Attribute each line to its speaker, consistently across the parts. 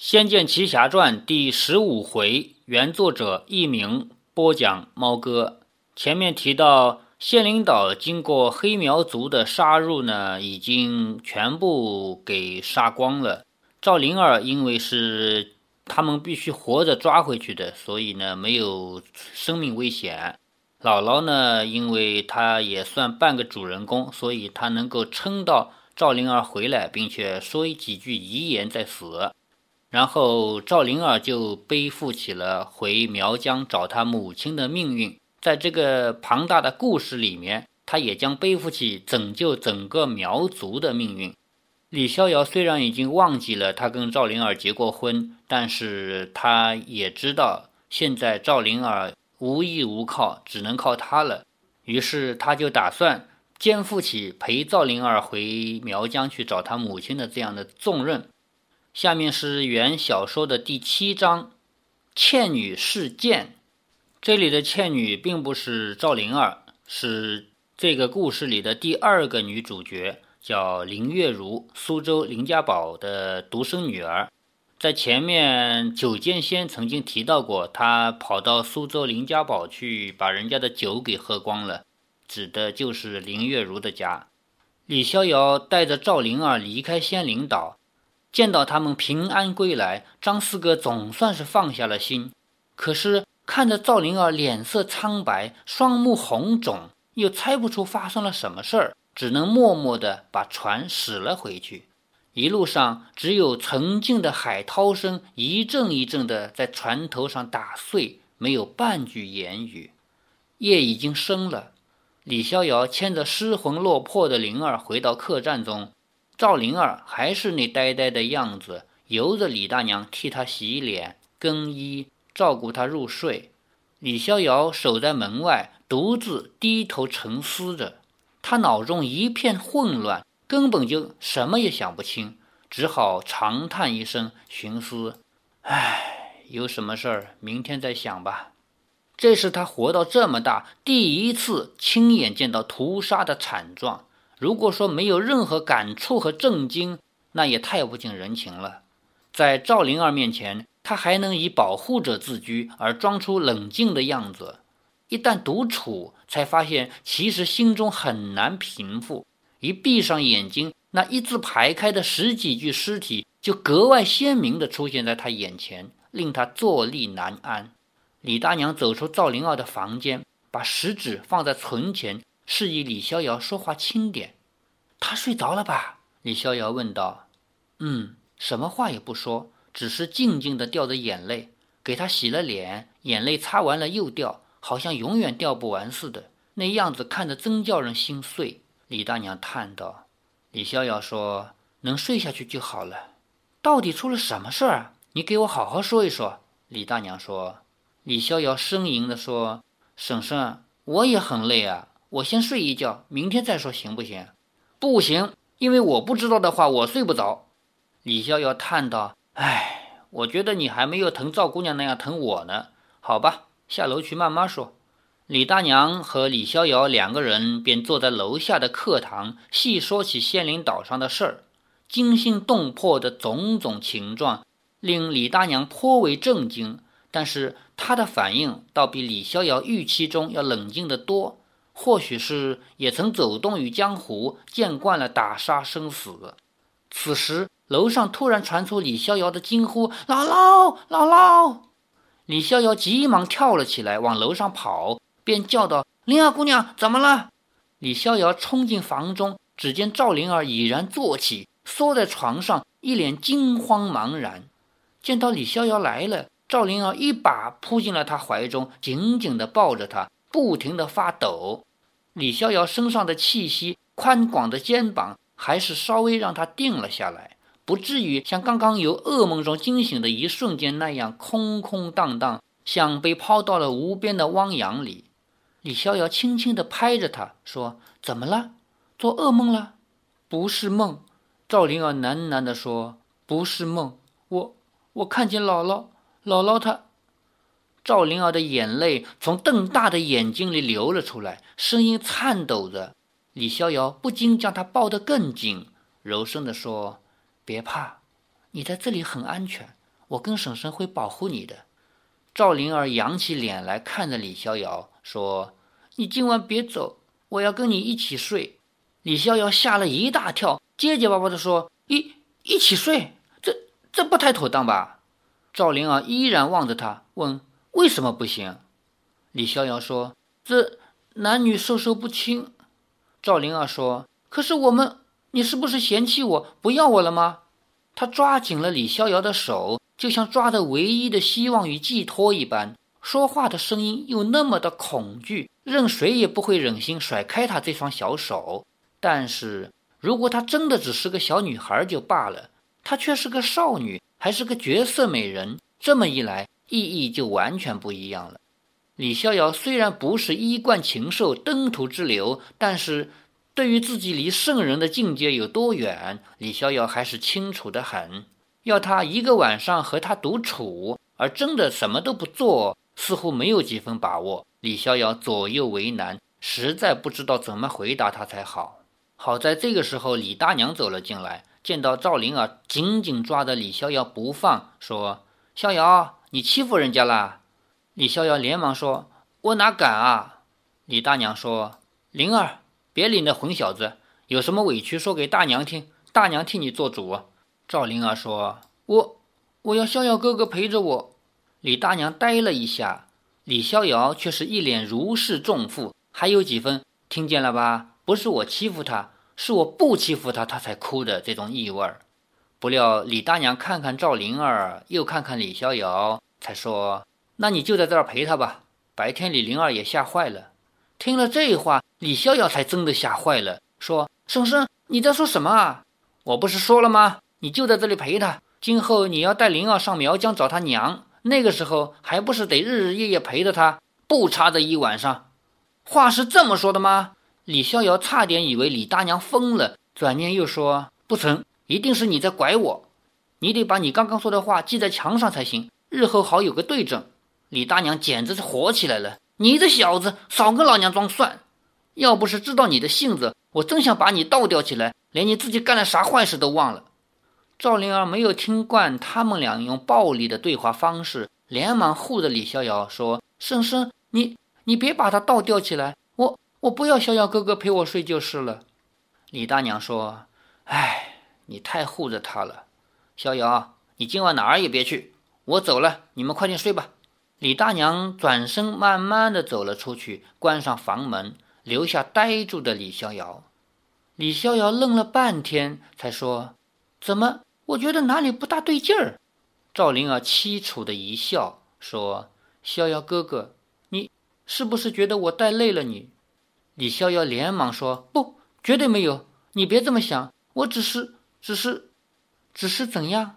Speaker 1: 仙剑奇侠传》第十五回，原作者佚名，播讲猫哥。前面提到，仙灵岛经过黑苗族的杀入呢，已经全部给杀光了。赵灵儿因为是他们必须活着抓回去的，所以呢没有生命危险。姥姥呢，因为她也算半个主人公，所以她能够撑到赵灵儿回来，并且说几句遗言再死。然后赵灵儿就背负起了回苗疆找他母亲的命运。在这个庞大的故事里面，他也将背负起拯救整个苗族的命运。李逍遥虽然已经忘记了他跟赵灵儿结过婚，但是他也知道现在赵灵儿无依无靠，只能靠他了。于是他就打算肩负起陪赵灵儿回苗疆去找他母亲的这样的重任。下面是原小说的第七章《倩女事件》。这里的倩女并不是赵灵儿，是这个故事里的第二个女主角，叫林月如，苏州林家堡的独生女儿。在前面九剑仙曾经提到过，她跑到苏州林家堡去，把人家的酒给喝光了，指的就是林月如的家。李逍遥带着赵灵儿离开仙灵岛。见到他们平安归来，张四哥总算是放下了心。可是看着赵灵儿脸色苍白，双目红肿，又猜不出发生了什么事儿，只能默默地把船驶了回去。一路上只有沉静的海涛声一阵一阵地在船头上打碎，没有半句言语。夜已经深了，李逍遥牵着失魂落魄的灵儿回到客栈中。赵灵儿还是那呆呆的样子，由着李大娘替她洗脸、更衣，照顾她入睡。李逍遥守在门外，独自低头沉思着。他脑中一片混乱，根本就什么也想不清，只好长叹一声，寻思：“唉，有什么事儿，明天再想吧。”这是他活到这么大第一次亲眼见到屠杀的惨状。如果说没有任何感触和震惊，那也太不近人情了。在赵灵儿面前，他还能以保护者自居，而装出冷静的样子。一旦独处，才发现其实心中很难平复。一闭上眼睛，那一字排开的十几具尸体就格外鲜明地出现在他眼前，令他坐立难安。李大娘走出赵灵儿的房间，把食指放在唇前。示意李逍遥说话轻点。他睡着了吧？李逍遥问道。嗯，什么话也不说，只是静静的掉着眼泪。给他洗了脸，眼泪擦完了又掉，好像永远掉不完似的。那样子看着真叫人心碎。李大娘叹道。李逍遥说：“能睡下去就好了。到底出了什么事儿？你给我好好说一说。”李大娘说。李逍遥呻吟的说：“婶婶，我也很累啊。”我先睡一觉，明天再说，行不行？不行，因为我不知道的话，我睡不着。李逍遥叹道：“唉，我觉得你还没有疼赵姑娘那样疼我呢。好吧，下楼去慢慢说。”李大娘和李逍遥两个人便坐在楼下的课堂，细说起仙灵岛上的事儿，惊心动魄的种种情状，令李大娘颇为震惊。但是她的反应倒比李逍遥预期中要冷静得多。或许是也曾走动于江湖，见惯了打杀生死。此时，楼上突然传出李逍遥的惊呼：“姥姥，姥姥！”李逍遥急忙跳了起来，往楼上跑，便叫道：“灵儿姑娘，怎么了？”李逍遥冲进房中，只见赵灵儿已然坐起，缩在床上，一脸惊慌茫然。见到李逍遥来了，赵灵儿一把扑进了他怀中，紧紧地抱着他，不停地发抖。李逍遥身上的气息，宽广的肩膀，还是稍微让他定了下来，不至于像刚刚由噩梦中惊醒的一瞬间那样空空荡荡，像被抛到了无边的汪洋里。李逍遥轻轻地拍着他说：“怎么了？做噩梦了？不是梦。”赵灵儿喃喃地说：“不是梦，我我看见姥姥，姥姥她。”赵灵儿的眼泪从瞪大的眼睛里流了出来，声音颤抖着。李逍遥不禁将她抱得更紧，柔声地说：“别怕，你在这里很安全，我跟婶婶会保护你的。”赵灵儿扬起脸来看着李逍遥，说：“你今晚别走，我要跟你一起睡。”李逍遥吓了一大跳，结结巴巴地说：“一一起睡，这这不太妥当吧？”赵灵儿依然望着他，问：“为什么不行？”李逍遥说：“这男女授受不亲。”赵灵儿说：“可是我们，你是不是嫌弃我不要我了吗？”他抓紧了李逍遥的手，就像抓着唯一的希望与寄托一般，说话的声音又那么的恐惧，任谁也不会忍心甩开他这双小手。但是如果她真的只是个小女孩就罢了，她却是个少女，还是个绝色美人。这么一来，意义就完全不一样了。李逍遥虽然不是衣冠禽兽、登徒之流，但是对于自己离圣人的境界有多远，李逍遥还是清楚的很。要他一个晚上和他独处，而真的什么都不做，似乎没有几分把握。李逍遥左右为难，实在不知道怎么回答他才好。好在这个时候，李大娘走了进来，见到赵灵儿紧紧抓着李逍遥不放，说：“逍遥，你欺负人家啦！”李逍遥连忙说：“我哪敢啊！”李大娘说：“灵儿，别理那混小子，有什么委屈说给大娘听，大娘替你做主。”赵灵儿说：“我我要逍遥哥哥陪着我。”李大娘呆了一下，李逍遥却是一脸如释重负，还有几分听见了吧？不是我欺负他，是我不欺负他，他才哭的这种意味儿。不料李大娘看看赵灵儿，又看看李逍遥，才说：“那你就在这儿陪他吧。”白天李灵儿也吓坏了。听了这话，李逍遥才真的吓坏了，说：“婶婶，你在说什么啊？我不是说了吗？你就在这里陪他。今后你要带灵儿上苗疆找他娘，那个时候还不是得日日夜夜陪着他，不差这一晚上。话是这么说的吗？”李逍遥差点以为李大娘疯了，转念又说：“不成，一定是你在拐我。你得把你刚刚说的话记在墙上才行，日后好有个对证。”李大娘简直是火起来了：“你这小子，少跟老娘装蒜！要不是知道你的性子，我真想把你倒吊起来，连你自己干了啥坏事都忘了。”赵灵儿没有听惯他们俩用暴力的对话方式，连忙护着李逍遥说：“婶婶，你你别把他倒吊起来。”我我不要逍遥哥哥陪我睡就是了。李大娘说：“哎，你太护着他了。逍遥，你今晚哪儿也别去，我走了，你们快点睡吧。”李大娘转身慢慢的走了出去，关上房门，留下呆住的李逍遥。李逍遥愣了半天，才说：“怎么？我觉得哪里不大对劲儿。”赵灵儿凄楚的一笑，说：“逍遥哥哥，你是不是觉得我带累了你？”李逍遥连忙说：“不，绝对没有，你别这么想，我只是，只是，只是怎样？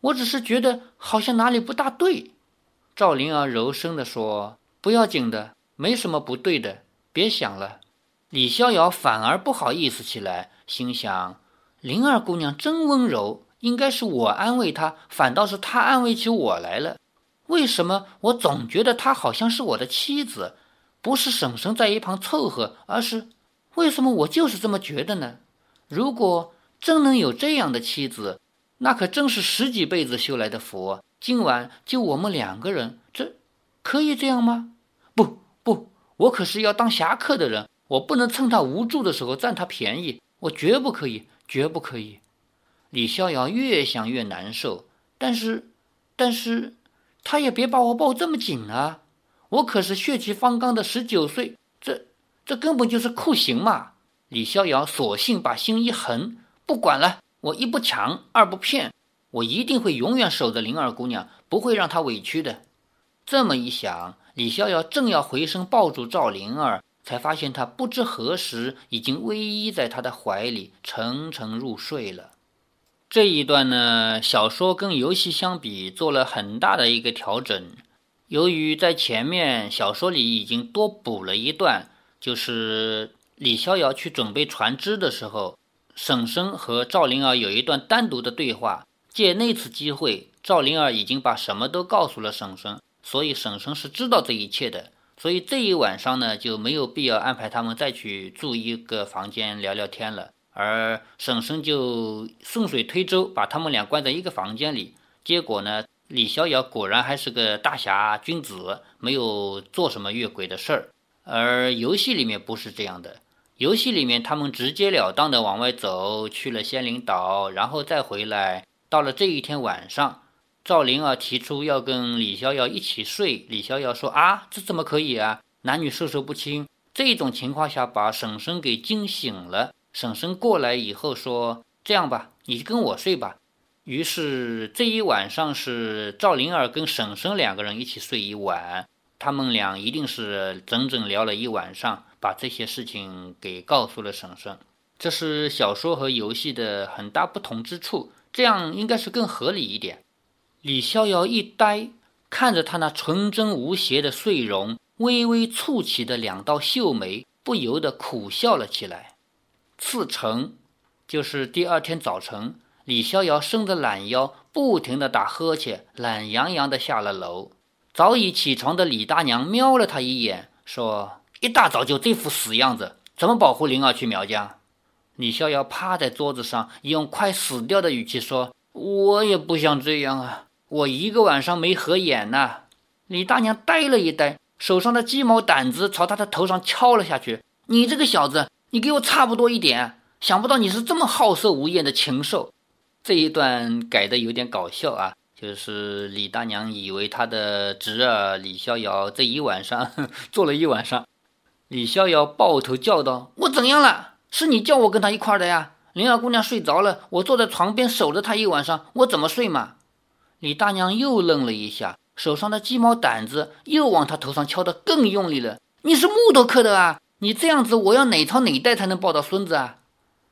Speaker 1: 我只是觉得好像哪里不大对。”赵灵儿柔声地说：“不要紧的，没什么不对的，别想了。”李逍遥反而不好意思起来，心想：“灵儿姑娘真温柔，应该是我安慰她，反倒是她安慰起我来了。为什么我总觉得她好像是我的妻子？”不是婶婶在一旁凑合，而是为什么我就是这么觉得呢？如果真能有这样的妻子，那可真是十几辈子修来的福。今晚就我们两个人，这可以这样吗？不不，我可是要当侠客的人，我不能趁他无助的时候占他便宜，我绝不可以，绝不可以。李逍遥越想越难受，但是，但是，他也别把我抱这么紧啊。我可是血气方刚的十九岁，这这根本就是酷刑嘛！李逍遥索性把心一横，不管了，我一不抢，二不骗，我一定会永远守着灵儿姑娘，不会让她委屈的。这么一想，李逍遥正要回身抱住赵灵儿，才发现她不知何时已经偎依在他的怀里，沉沉入睡了。这一段呢，小说跟游戏相比，做了很大的一个调整。由于在前面小说里已经多补了一段，就是李逍遥去准备船只的时候，婶婶和赵灵儿有一段单独的对话。借那次机会，赵灵儿已经把什么都告诉了婶婶，所以婶婶是知道这一切的。所以这一晚上呢，就没有必要安排他们再去住一个房间聊聊天了，而婶婶就顺水推舟把他们俩关在一个房间里。结果呢？李逍遥果然还是个大侠君子，没有做什么越轨的事儿。而游戏里面不是这样的，游戏里面他们直截了当的往外走，去了仙灵岛，然后再回来。到了这一天晚上，赵灵儿提出要跟李逍遥一起睡，李逍遥说：“啊，这怎么可以啊？男女授受不亲。”这种情况下把婶婶给惊醒了。婶婶过来以后说：“这样吧，你跟我睡吧。”于是这一晚上是赵灵儿跟婶婶两个人一起睡一晚。他们俩一定是整整聊了一晚上，把这些事情给告诉了婶婶。这是小说和游戏的很大不同之处，这样应该是更合理一点。李逍遥一呆，看着他那纯真无邪的睡容，微微蹙起的两道秀眉，不由得苦笑了起来。次晨，就是第二天早晨。李逍遥伸着懒腰，不停地打呵欠，懒洋洋地下了楼。早已起床的李大娘瞄了他一眼，说：“一大早就这副死样子，怎么保护灵儿去苗家？”李逍遥趴在桌子上，用快死掉的语气说：“我也不想这样啊，我一个晚上没合眼呐。”李大娘呆了一呆，手上的鸡毛掸子朝他的头上敲了下去：“你这个小子，你给我差不多一点！想不到你是这么好色无厌的禽兽。”这一段改的有点搞笑啊，就是李大娘以为她的侄儿李逍遥这一晚上 坐了一晚上。李逍遥抱头叫道：“我怎样了？是你叫我跟他一块的呀？灵儿姑娘睡着了，我坐在床边守着她一晚上，我怎么睡嘛？”李大娘又愣了一下，手上的鸡毛掸子又往他头上敲得更用力了。“你是木头刻的啊？你这样子，我要哪朝哪代才能抱到孙子啊？”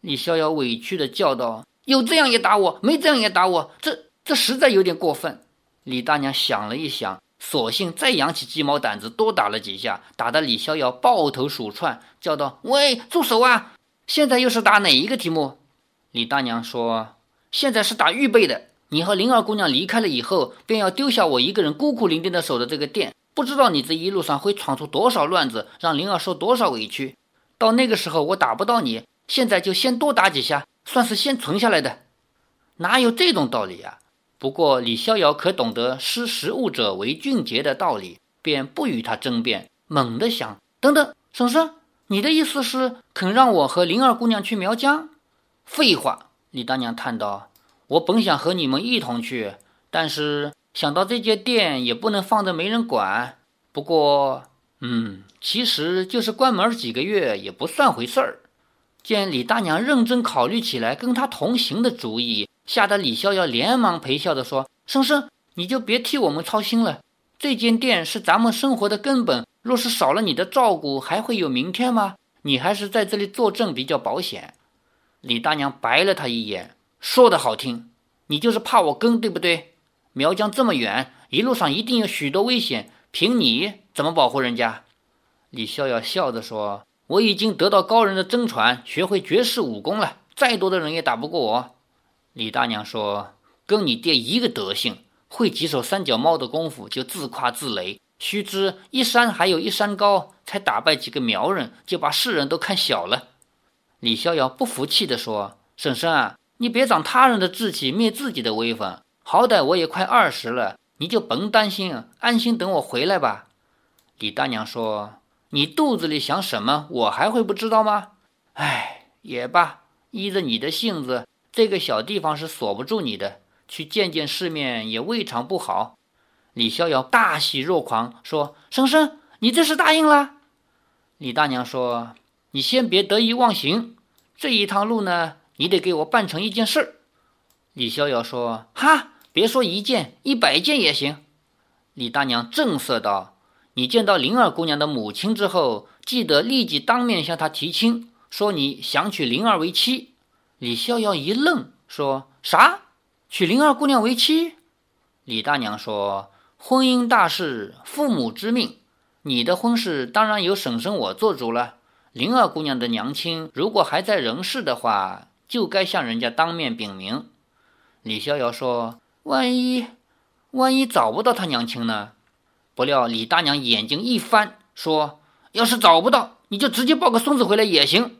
Speaker 1: 李逍遥委屈地叫道。有这样也打我，没这样也打我，这这实在有点过分。李大娘想了一想，索性再扬起鸡毛掸子，多打了几下，打得李逍遥抱头鼠窜，叫道：“喂，住手啊！现在又是打哪一个题目？”李大娘说：“现在是打预备的。你和灵儿姑娘离开了以后，便要丢下我一个人孤苦伶仃的守着这个店，不知道你这一路上会闯出多少乱子，让灵儿受多少委屈。到那个时候，我打不到你，现在就先多打几下。”算是先存下来的，哪有这种道理啊？不过李逍遥可懂得识时务者为俊杰的道理，便不与他争辩，猛地想：等等，婶婶，你的意思是肯让我和灵儿姑娘去苗疆？废话！李大娘叹道：“我本想和你们一同去，但是想到这间店也不能放着没人管。不过，嗯，其实就是关门几个月也不算回事儿。”见李大娘认真考虑起来跟他同行的主意，吓得李逍遥连忙陪笑着说：“生生，你就别替我们操心了。这间店是咱们生活的根本，若是少了你的照顾，还会有明天吗？你还是在这里坐镇比较保险。”李大娘白了他一眼，说的好听，你就是怕我跟，对不对？苗疆这么远，一路上一定有许多危险，凭你怎么保护人家？李逍遥笑着说。我已经得到高人的真传，学会绝世武功了。再多的人也打不过我。李大娘说：“跟你爹一个德行，会几手三脚猫的功夫就自夸自擂。须知一山还有一山高，才打败几个苗人，就把世人都看小了。”李逍遥不服气地说：“婶婶啊，你别长他人的志气，灭自己的威风。好歹我也快二十了，你就甭担心，安心等我回来吧。”李大娘说。你肚子里想什么，我还会不知道吗？哎，也罢，依着你的性子，这个小地方是锁不住你的，去见见世面也未尝不好。李逍遥大喜若狂，说：“婶婶，你这是答应了？”李大娘说：“你先别得意忘形，这一趟路呢，你得给我办成一件事儿。”李逍遥说：“哈，别说一件，一百件也行。”李大娘正色道。你见到灵儿姑娘的母亲之后，记得立即当面向她提亲，说你想娶灵儿为妻。李逍遥一愣，说啥？娶灵儿姑娘为妻？李大娘说：“婚姻大事，父母之命，你的婚事当然由婶婶我做主了。灵儿姑娘的娘亲如果还在人世的话，就该向人家当面禀明。”李逍遥说：“万一，万一找不到他娘亲呢？”不料李大娘眼睛一翻，说：“要是找不到，你就直接抱个孙子回来也行。”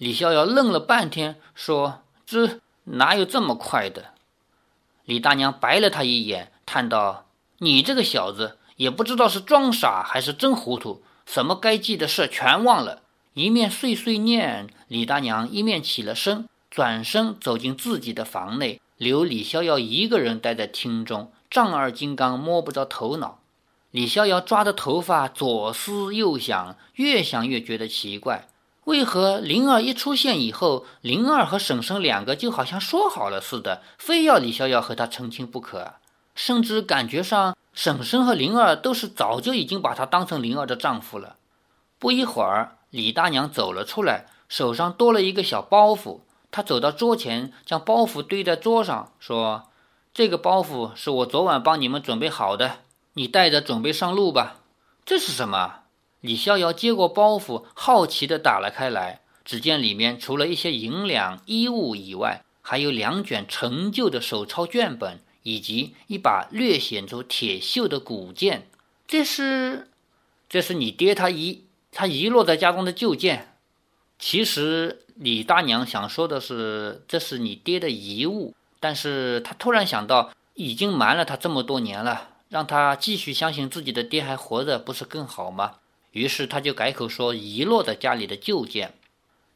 Speaker 1: 李逍遥愣了半天，说：“这哪有这么快的？”李大娘白了他一眼，叹道：“你这个小子，也不知道是装傻还是真糊涂，什么该记的事全忘了。”一面碎碎念，李大娘一面起了身，转身走进自己的房内，留李逍遥一个人待在厅中，丈二金刚摸不着头脑。李逍遥抓着头发左思右想，越想越觉得奇怪，为何灵儿一出现以后，灵儿和婶婶两个就好像说好了似的，非要李逍遥和他成亲不可，甚至感觉上婶婶和灵儿都是早就已经把她当成灵儿的丈夫了。不一会儿。李大娘走了出来，手上多了一个小包袱。她走到桌前，将包袱堆在桌上，说：“这个包袱是我昨晚帮你们准备好的，你带着准备上路吧。”这是什么？李逍遥接过包袱，好奇地打了开来。只见里面除了一些银两、衣物以外，还有两卷陈旧的手抄卷本，以及一把略显出铁锈的古剑。这是，这是你爹他遗。他遗落在家中的旧剑，其实李大娘想说的是，这是你爹的遗物。但是他突然想到，已经瞒了他这么多年了，让他继续相信自己的爹还活着，不是更好吗？于是他就改口说遗落在家里的旧剑。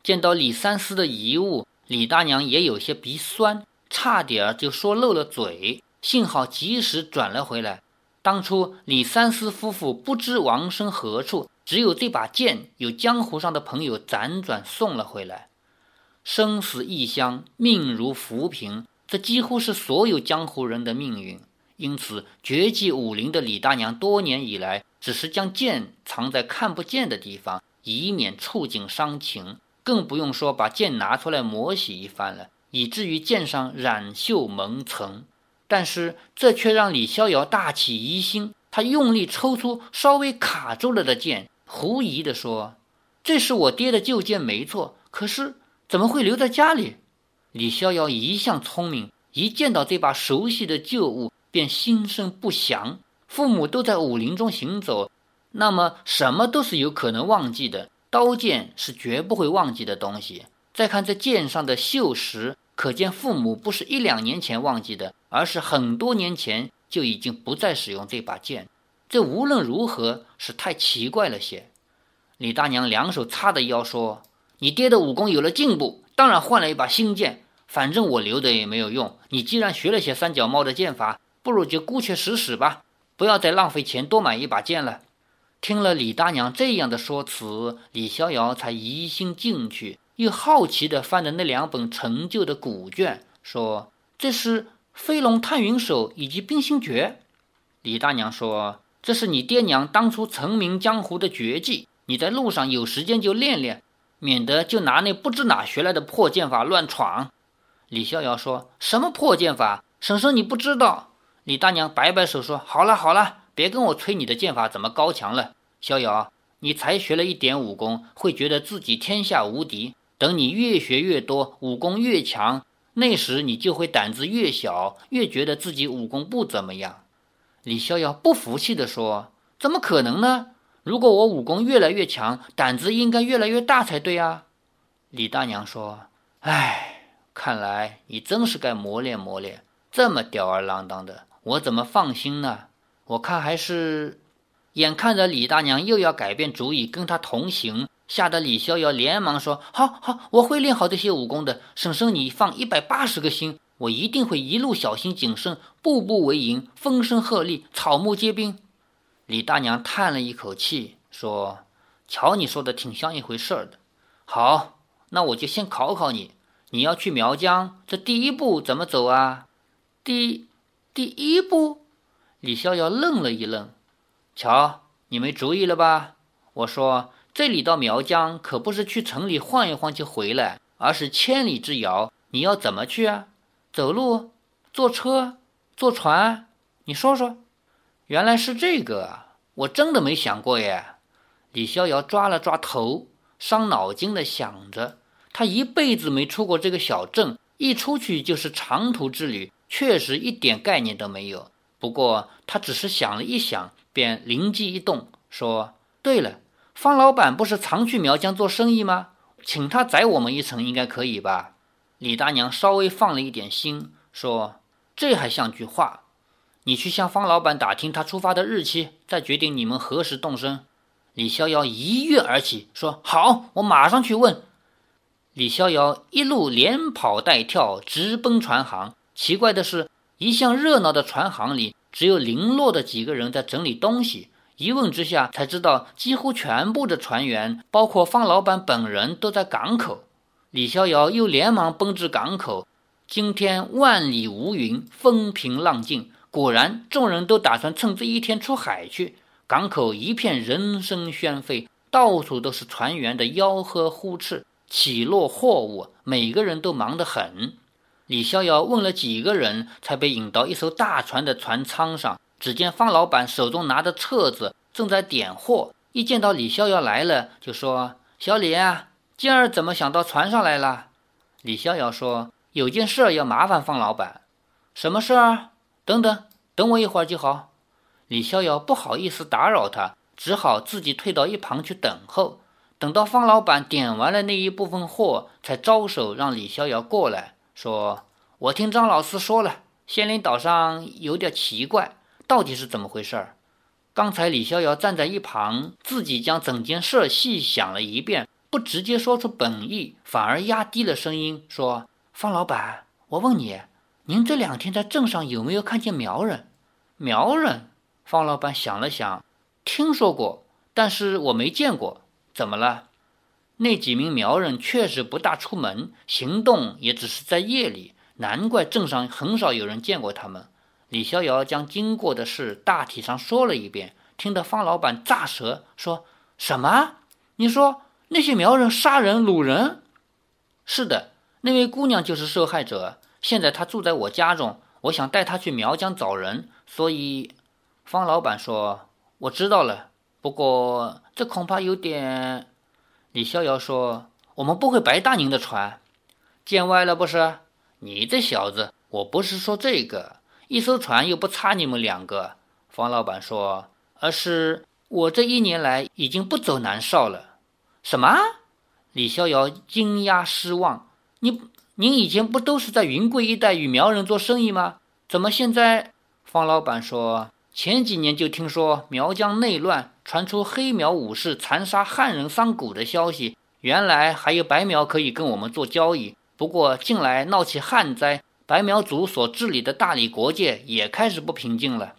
Speaker 1: 见到李三思的遗物，李大娘也有些鼻酸，差点就说漏了嘴，幸好及时转了回来。当初李三思夫妇不知王生何处。只有这把剑，有江湖上的朋友辗转送了回来。生死异乡，命如浮萍，这几乎是所有江湖人的命运。因此，绝迹武林的李大娘多年以来，只是将剑藏在看不见的地方，以免触景伤情，更不用说把剑拿出来磨洗一番了，以至于剑上染锈蒙层。但是，这却让李逍遥大起疑心。他用力抽出稍微卡住了的剑。狐疑地说：“这是我爹的旧剑，没错。可是怎么会留在家里？”李逍遥一向聪明，一见到这把熟悉的旧物，便心生不祥。父母都在武林中行走，那么什么都是有可能忘记的。刀剑是绝不会忘记的东西。再看这剑上的锈蚀，可见父母不是一两年前忘记的，而是很多年前就已经不再使用这把剑。这无论如何是太奇怪了些。李大娘两手叉着腰说：“你爹的武功有了进步，当然换了一把新剑。反正我留着也没有用。你既然学了些三脚猫的剑法，不如就姑且使使吧，不要再浪费钱多买一把剑了。”听了李大娘这样的说辞，李逍遥才疑心进去，又好奇地翻着那两本陈旧的古卷，说：“这是《飞龙探云手》以及《冰心诀》。”李大娘说。这是你爹娘当初成名江湖的绝技，你在路上有时间就练练，免得就拿那不知哪学来的破剑法乱闯。李逍遥说什么破剑法？婶婶你不知道。李大娘摆摆手说：“好了好了，别跟我吹你的剑法怎么高强了。逍遥，你才学了一点武功，会觉得自己天下无敌。等你越学越多，武功越强，那时你就会胆子越小，越觉得自己武功不怎么样。”李逍遥不服气地说：“怎么可能呢？如果我武功越来越强，胆子应该越来越大才对啊！”李大娘说：“唉，看来你真是该磨练磨练。这么吊儿郎当的，我怎么放心呢？我看还是……”眼看着李大娘又要改变主意跟他同行，吓得李逍遥连忙说：“好好，我会练好这些武功的。婶婶，你放一百八十个心。”我一定会一路小心谨慎，步步为营，风声鹤唳，草木皆兵。李大娘叹了一口气，说：“瞧你说的挺像一回事儿的。好，那我就先考考你。你要去苗疆，这第一步怎么走啊？”第第一步，李逍遥愣了一愣。瞧，你没主意了吧？我说，这里到苗疆可不是去城里晃一晃就回来，而是千里之遥。你要怎么去啊？走路、坐车、坐船，你说说，原来是这个，我真的没想过耶。李逍遥抓了抓头，伤脑筋的想着，他一辈子没出过这个小镇，一出去就是长途之旅，确实一点概念都没有。不过他只是想了一想，便灵机一动，说：“对了，方老板不是常去苗疆做生意吗？请他载我们一程，应该可以吧？”李大娘稍微放了一点心，说：“这还像句话。你去向方老板打听他出发的日期，再决定你们何时动身。”李逍遥一跃而起，说：“好，我马上去问。”李逍遥一路连跑带跳，直奔船行。奇怪的是，一向热闹的船行里，只有零落的几个人在整理东西。一问之下，才知道几乎全部的船员，包括方老板本人，都在港口。李逍遥又连忙奔至港口。今天万里无云，风平浪静。果然，众人都打算趁这一天出海去。港口一片人声喧沸，到处都是船员的吆喝呼斥、起落货物，每个人都忙得很。李逍遥问了几个人，才被引到一艘大船的船舱上。只见方老板手中拿着册子，正在点货。一见到李逍遥来了，就说：“小李啊，今儿怎么想到船上来了？”李逍遥说：“有件事要麻烦方老板。”“什么事儿？”“等等，等我一会儿就好。”李逍遥不好意思打扰他，只好自己退到一旁去等候。等到方老板点完了那一部分货，才招手让李逍遥过来，说：“我听张老师说了，仙灵岛上有点奇怪。”到底是怎么回事儿？刚才李逍遥站在一旁，自己将整件事细想了一遍，不直接说出本意，反而压低了声音说：“方老板，我问你，您这两天在镇上有没有看见苗人？”苗人，方老板想了想，听说过，但是我没见过。怎么了？那几名苗人确实不大出门，行动也只是在夜里，难怪镇上很少有人见过他们。李逍遥将经过的事大体上说了一遍，听得方老板炸舌，说什么？你说那些苗人杀人掳人？是的，那位姑娘就是受害者。现在她住在我家中，我想带她去苗疆找人，所以方老板说我知道了。不过这恐怕有点……李逍遥说我们不会白搭您的船，见外了不是？你这小子，我不是说这个。一艘船又不差你们两个，方老板说，而是我这一年来已经不走南少了。什么？李逍遥惊讶失望。你您以前不都是在云贵一带与苗人做生意吗？怎么现在？方老板说，前几年就听说苗疆内乱，传出黑苗武士残杀汉人商贾的消息。原来还有白苗可以跟我们做交易，不过近来闹起旱灾。白苗族所治理的大理国界也开始不平静了。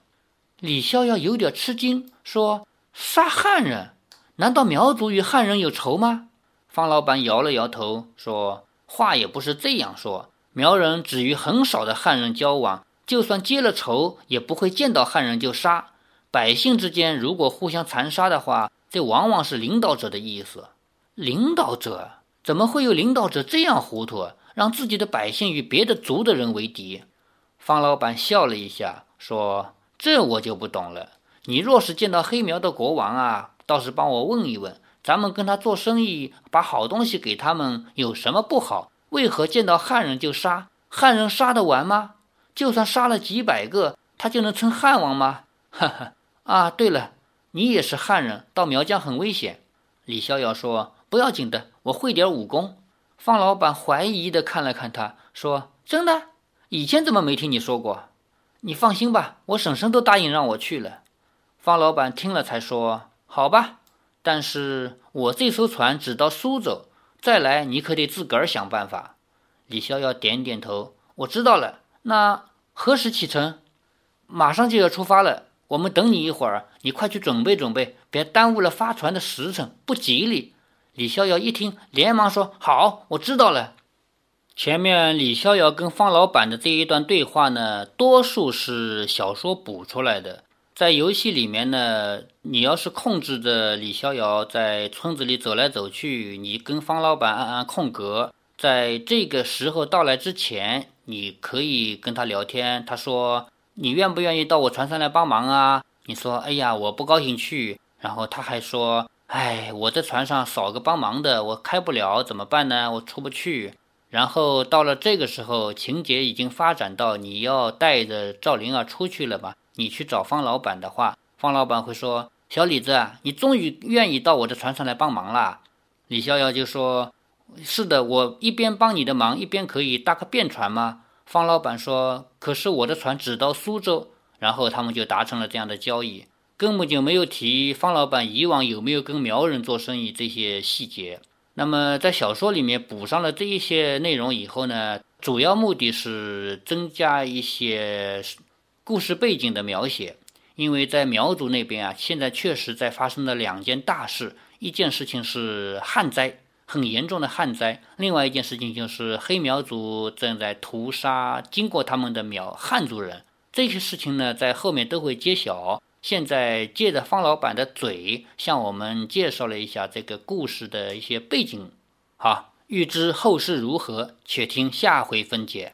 Speaker 1: 李逍遥有点吃惊，说：“杀汉人？难道苗族与汉人有仇吗？”方老板摇了摇头，说：“话也不是这样说。苗人只与很少的汉人交往，就算结了仇，也不会见到汉人就杀。百姓之间如果互相残杀的话，这往往是领导者的意思。领导者怎么会有领导者这样糊涂？”让自己的百姓与别的族的人为敌，方老板笑了一下，说：“这我就不懂了。你若是见到黑苗的国王啊，倒是帮我问一问，咱们跟他做生意，把好东西给他们，有什么不好？为何见到汉人就杀？汉人杀得完吗？就算杀了几百个，他就能称汉王吗？哈哈！啊，对了，你也是汉人，到苗疆很危险。”李逍遥说：“不要紧的，我会点武功。”方老板怀疑的看了看他，说：“真的？以前怎么没听你说过？你放心吧，我婶婶都答应让我去了。”方老板听了才说：“好吧，但是我这艘船只到苏州，再来你可得自个儿想办法。”李逍遥点点头：“我知道了。那何时启程？马上就要出发了。我们等你一会儿，你快去准备准备，别耽误了发船的时辰，不吉利。”李逍遥一听，连忙说：“好，我知道了。”前面李逍遥跟方老板的这一段对话呢，多数是小说补出来的。在游戏里面呢，你要是控制着李逍遥在村子里走来走去，你跟方老板按按空格，在这个时候到来之前，你可以跟他聊天。他说：“你愿不愿意到我船上来帮忙啊？”你说：“哎呀，我不高兴去。”然后他还说。哎，我在船上少个帮忙的，我开不了，怎么办呢？我出不去。然后到了这个时候，情节已经发展到你要带着赵灵儿出去了吧？你去找方老板的话，方老板会说：“小李子，你终于愿意到我的船上来帮忙了。”李逍遥就说：“是的，我一边帮你的忙，一边可以搭个便船吗？”方老板说：“可是我的船只到苏州，然后他们就达成了这样的交易，根本就没有提方老板以往有没有跟苗人做生意这些细节。那么在小说里面补上了这一些内容以后呢，主要目的是增加一些故事背景的描写，因为在苗族那边啊，现在确实在发生了两件大事，一件事情是旱灾，很严重的旱灾；另外一件事情就是黑苗族正在屠杀经过他们的苗汉族人。这些事情呢，在后面都会揭晓。现在借着方老板的嘴，向我们介绍了一下这个故事的一些背景。好，欲知后事如何，且听下回分解。